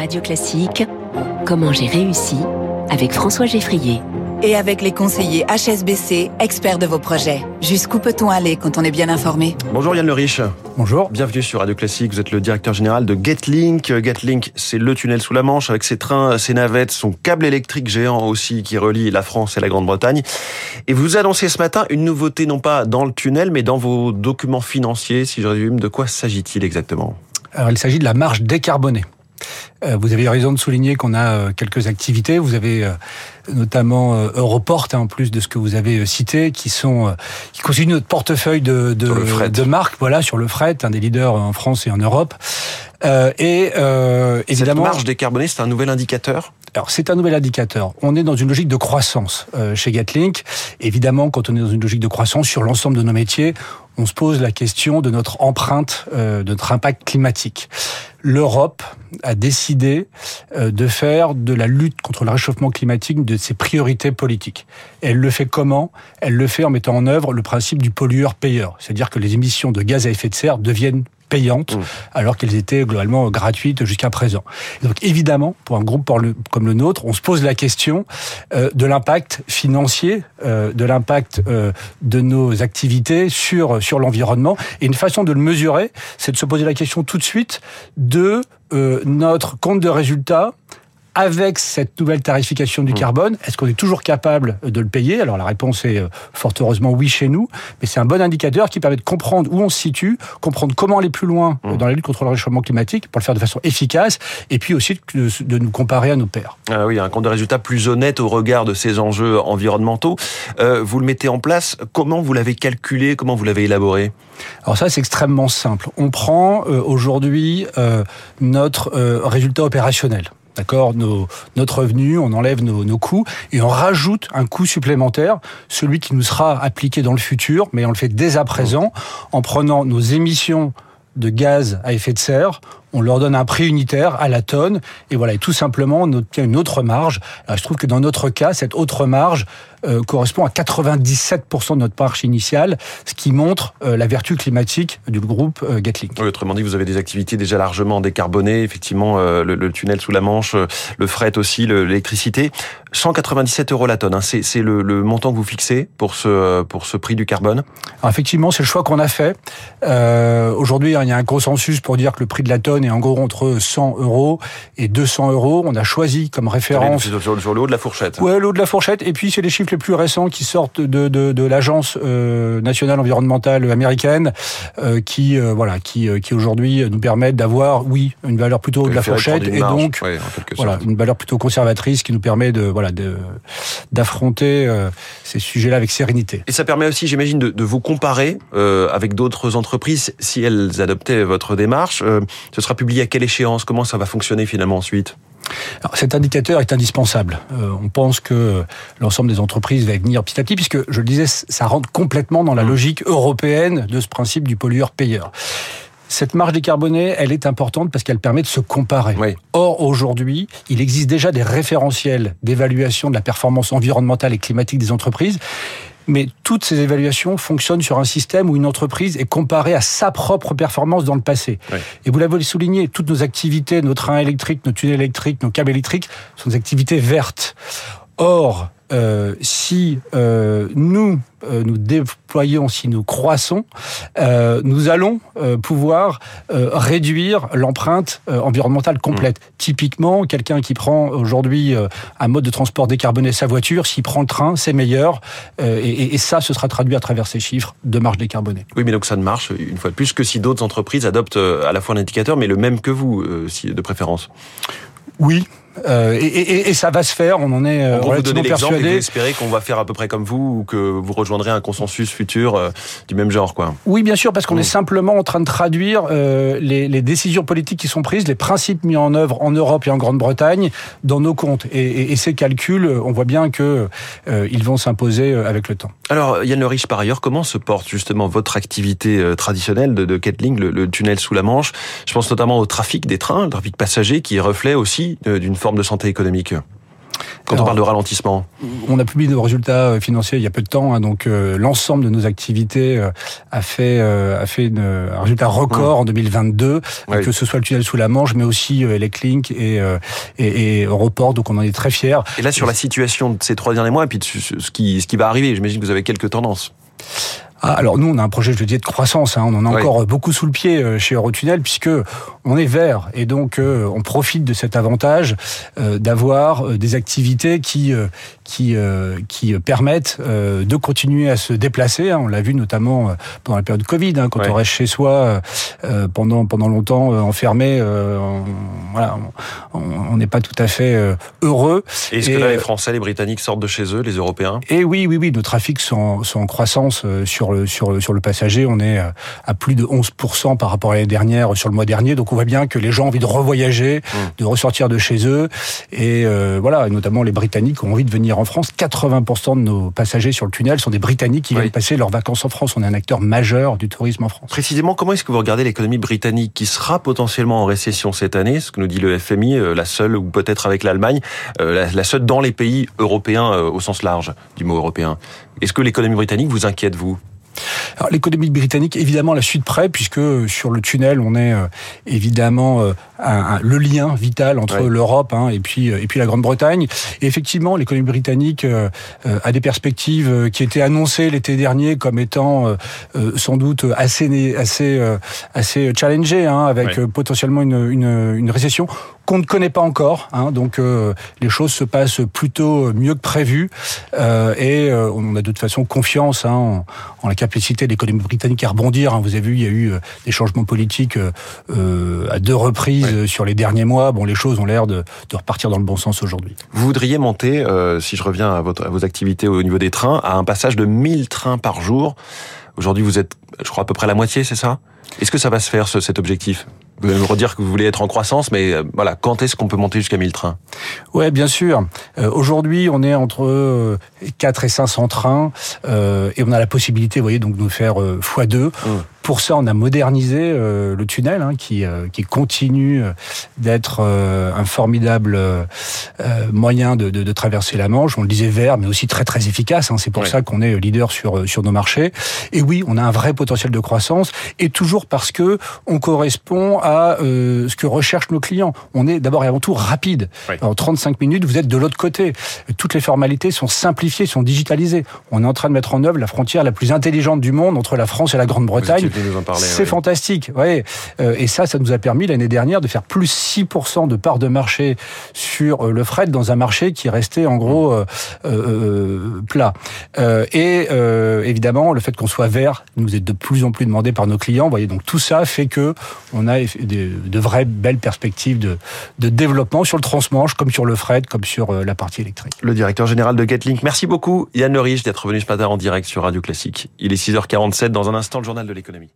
Radio Classique, Comment j'ai réussi avec François Geffrier. Et avec les conseillers HSBC, experts de vos projets. Jusqu'où peut-on aller quand on est bien informé? Bonjour Yann Le Riche. Bonjour. Bienvenue sur Radio Classique. Vous êtes le directeur général de Getlink. Getlink, c'est le tunnel sous la Manche avec ses trains, ses navettes, son câble électrique géant aussi qui relie la France et la Grande-Bretagne. Et vous annoncez ce matin une nouveauté non pas dans le tunnel mais dans vos documents financiers. Si je résume, de quoi s'agit-il exactement? Alors, il s'agit de la marge décarbonée. Euh, vous avez raison de souligner qu'on a euh, quelques activités. Vous avez euh, notamment Europort, hein, en plus de ce que vous avez cité, qui sont qui constituent notre portefeuille de de, de marques, voilà, sur le fret, un des leaders en France et en Europe. Euh, et euh, évidemment, cette marge décarbonée, c'est un nouvel indicateur. Alors c'est un nouvel indicateur. On est dans une logique de croissance euh, chez Gatlink. Évidemment, quand on est dans une logique de croissance sur l'ensemble de nos métiers, on se pose la question de notre empreinte, euh, de notre impact climatique. L'Europe a décidé euh, de faire de la lutte contre le réchauffement climatique de ses priorités politiques. elle le fait comment? Elle le fait en mettant en œuvre le principe du pollueur-payeur, c'est-à-dire que les émissions de gaz à effet de serre deviennent payantes, mmh. alors qu'elles étaient globalement gratuites jusqu'à présent. donc évidemment, pour un groupe comme le nôtre, on se pose la question euh, de l'impact financier, euh, de l'impact euh, de nos activités sur sur l'environnement. Et une façon de le mesurer, c'est de se poser la question tout de suite de notre compte de résultats avec cette nouvelle tarification du mmh. carbone, est-ce qu'on est toujours capable de le payer? Alors la réponse est euh, fort heureusement oui chez nous, mais c'est un bon indicateur qui permet de comprendre où on se situe, comprendre comment aller plus loin mmh. dans la lutte contre le réchauffement climatique pour le faire de façon efficace, et puis aussi de, nous comparer à nos pairs. Ah oui, un compte de résultat plus honnête au regard de ces enjeux environnementaux. Euh, vous le mettez en place, comment vous l'avez calculé, comment vous l'avez élaboré? Alors ça, c'est extrêmement simple. On prend euh, aujourd'hui notre résultat opérationnel d'accord, notre revenu, on enlève nos, nos, coûts et on rajoute un coût supplémentaire, celui qui nous sera appliqué dans le futur, mais on le fait dès à présent en prenant nos émissions de gaz à effet de serre, on leur donne un prix unitaire à la tonne, et voilà, et tout simplement, on obtient une autre marge. Alors, je trouve que dans notre cas, cette autre marge euh, correspond à 97% de notre marge initiale, ce qui montre euh, la vertu climatique du groupe euh, Gatling. Oui, autrement dit, vous avez des activités déjà largement décarbonées, effectivement, le, le, tunnel sous la Manche, le fret aussi, l'électricité. 197 euros la tonne, hein, c'est le, le, montant que vous fixez pour ce, pour ce prix du carbone? Alors, Effectivement, c'est le choix qu'on a fait. Aujourd'hui, hein, il y a un consensus pour dire que le prix de la tonne est en gros entre 100 euros et 200 euros. On a choisi comme référence... Sur, sur le haut de la fourchette. Ouais, le haut de la fourchette. Et puis, c'est les chiffres les plus récents qui sortent de, de, de l'agence euh, nationale environnementale américaine, euh, qui euh, voilà, qui, qui aujourd'hui nous permettent d'avoir, oui, une valeur plutôt de la fourchette et donc voilà, une valeur plutôt conservatrice qui nous permet de voilà de d'affronter ces sujets-là avec sérénité. Et ça permet aussi, j'imagine, de, de, vous comparer avec d'autres entreprises si elles adoptaient votre démarche. ce sera publié à quelle échéance? Comment ça va fonctionner finalement ensuite? Alors, cet indicateur est indispensable. Euh, on pense que l'ensemble des entreprises va venir petit à petit, puisque, je le disais, ça rentre complètement dans la mmh. logique européenne de ce principe du pollueur-payeur. Cette marge décarbonée, elle est importante parce qu'elle permet de se comparer. Or, aujourd'hui, il existe déjà des référentiels d'évaluation de la performance environnementale et climatique des entreprises mais toutes ces évaluations fonctionnent sur un système où une entreprise est comparée à sa propre performance dans le passé. Et vous l'avez souligné, toutes nos activités, nos trains électriques, nos tunnels électriques, nos câbles électriques, sont des activités vertes. Or, euh, si euh, nous euh, nous déployons, si nous croissons, nous allons pouvoir réduire l'empreinte environnementale complète. Mmh. Typiquement, quelqu'un qui prend aujourd'hui un mode de transport décarboné sa voiture, s'il prend le train, c'est meilleur. Et, et, ça, ce sera traduit à travers ces chiffres de marge décarbonée. Oui, mais donc ça ne marche, une fois de plus, que si d'autres entreprises adoptent à la fois un indicateur, mais le même que vous, de préférence. Oui, euh, et, et, et, ça va se faire, on en est euh, on relativement vous. Et vous espérez qu'on va faire à peu près comme vous ou que vous rejoindrez un consensus futur euh, du même genre, quoi. Oui, bien sûr, parce qu'on est simplement en train de traduire euh, les, les, décisions politiques qui sont prises, les principes mis en œuvre en Europe et en Grande-Bretagne dans nos comptes. Et, et, ces calculs, on voit bien que ils vont s'imposer avec le temps. Alors, Yann Le Riche, par ailleurs, comment se porte justement votre activité traditionnelle de, de Ketling, le, le, tunnel sous la Manche? Je pense notamment au trafic des trains, le trafic passager, qui est reflet aussi d'une forme de santé économique quand on parle de ralentissement On a publié nos résultats financiers il y a peu de temps, hein, donc l'ensemble de nos activités a fait a fait une, un résultat record mmh. en 2022, que ce soit le tunnel sous la Manche, mais aussi Electlink et, et, et Europort, donc on en est très fiers. Et là, sur la situation de ces trois derniers mois, et puis ce qui, ce qui va arriver, j'imagine que vous avez quelques tendances. Ah, alors nous, on a un projet, je le dis, de croissance. Hein. On en a encore beaucoup sous le pied euh, chez Eurotunnel, puisque on est vert et donc euh, on profite de cet avantage euh, d'avoir des activités qui qui qui permettent de continuer à se déplacer. Hein. On l'a vu notamment pendant la période Covid, hein, quand on reste chez soi pendant pendant longtemps enfermé. On, voilà, n'est pas tout à fait heureux. Est-ce que là, les Français, les Britanniques sortent de chez eux, les Européens? Et oui, oui, oui, nos trafics sont, sont en croissance sur sur le, sur, le passager, on est euh, à plus de 11% par rapport à l'année dernière sur le mois dernier. Donc on voit bien que les gens ont envie de revoyager, mmh. de ressortir de chez eux. Et euh, voilà, notamment les Britanniques ont envie de venir en France. 80% de nos passagers sur le tunnel sont des Britanniques qui viennent passer leurs vacances en France. On est un acteur majeur du tourisme en France. Précisément, comment est-ce que vous regardez l'économie britannique qui sera potentiellement en récession cette année? Ce que nous dit le FMI, euh, la seule, ou peut-être avec l'Allemagne, la seule dans les pays européens au sens large du mot européen. Est-ce que l'économie britannique vous inquiète, vous? Alors l'économie britannique, évidemment, la suite près, puisque sur le tunnel, on est euh, évidemment euh, le lien vital entre l'Europe hein, et puis euh, et puis la Grande-Bretagne. Et effectivement, l'économie britannique a des perspectives qui étaient annoncées l'été dernier comme étant sans doute assez assez assez challengées, hein, avec potentiellement une, une, une récession qu'on ne connaît pas encore. Hein, donc euh, les choses se passent plutôt mieux que prévu euh, et euh, on a de toute façon confiance hein, en, la capacité de l'économie britannique à rebondir. Hein. Vous avez vu, il y a eu des changements politiques à deux reprises sur les derniers mois. Bon, les choses ont l'air de, de, repartir dans le bon sens aujourd'hui. Vous voudriez monter, si je reviens à, votre, à vos activités au niveau des trains, à un passage de 1000 trains par jour. Aujourd'hui, vous êtes, je crois, à peu près la moitié, c'est ça? Est-ce que ça va se faire, ce, cet objectif? Vous allez me redire que vous voulez être en croissance, mais euh, voilà, quand est-ce qu'on peut monter jusqu'à 1000 trains? Ouais, bien sûr. Euh, aujourd'hui, on est entre 4 euh, et 500 trains et on a la possibilité, vous voyez, donc de nous faire x2. Pour ça, on a modernisé euh, le tunnel, hein, qui, euh, qui continue euh, d'être un formidable moyen de, de, de, traverser la Manche. On le disait vert, mais aussi très très efficace. Hein. C'est pour ça qu'on est leader sur sur nos marchés. Et oui, on a un vrai potentiel de croissance, et toujours parce que on correspond à ce que recherchent nos clients. On est d'abord et avant tout rapide. En 35 minutes, vous êtes de l'autre côté. Toutes les formalités sont simplifiées, sont digitalisées. On est en train de mettre en œuvre la frontière la plus intelligente du monde entre la France et la Grande-Bretagne c'est fantastique. Ouais. Euh, et ça, ça nous a permis l'année dernière de faire plus 6% de part de marché sur euh, le fret dans un marché qui restait en gros euh, plat. et évidemment, le fait qu'on soit vert nous est de plus en plus demandé par nos clients. Vous voyez, donc tout ça fait que on a de, vraies belles perspectives de, de développement sur le transmanche, comme sur le fret, comme sur la partie électrique. Le directeur général de Getlink. Merci beaucoup, Yann Le Riche, d'être venu ce matin en direct sur Radio Classique. Il est 6h47 dans un instant le journal de l'économie.